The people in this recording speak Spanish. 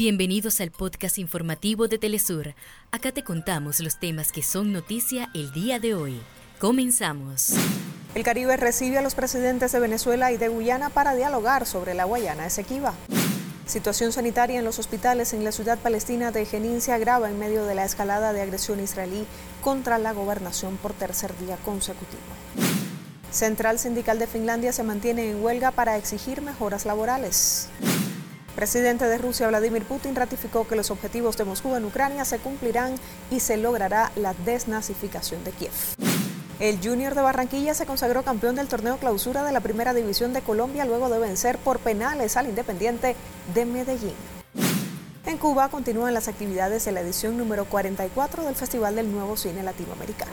Bienvenidos al podcast informativo de Telesur. Acá te contamos los temas que son noticia el día de hoy. Comenzamos. El Caribe recibe a los presidentes de Venezuela y de Guyana para dialogar sobre la Guayana Esequiba. Situación sanitaria en los hospitales en la ciudad palestina de Jenin se agrava en medio de la escalada de agresión israelí contra la gobernación por tercer día consecutivo. Central Sindical de Finlandia se mantiene en huelga para exigir mejoras laborales presidente de Rusia, Vladimir Putin, ratificó que los objetivos de Moscú en Ucrania se cumplirán y se logrará la desnazificación de Kiev. El Junior de Barranquilla se consagró campeón del torneo clausura de la Primera División de Colombia luego de vencer por penales al Independiente de Medellín. En Cuba continúan las actividades de la edición número 44 del Festival del Nuevo Cine Latinoamericano.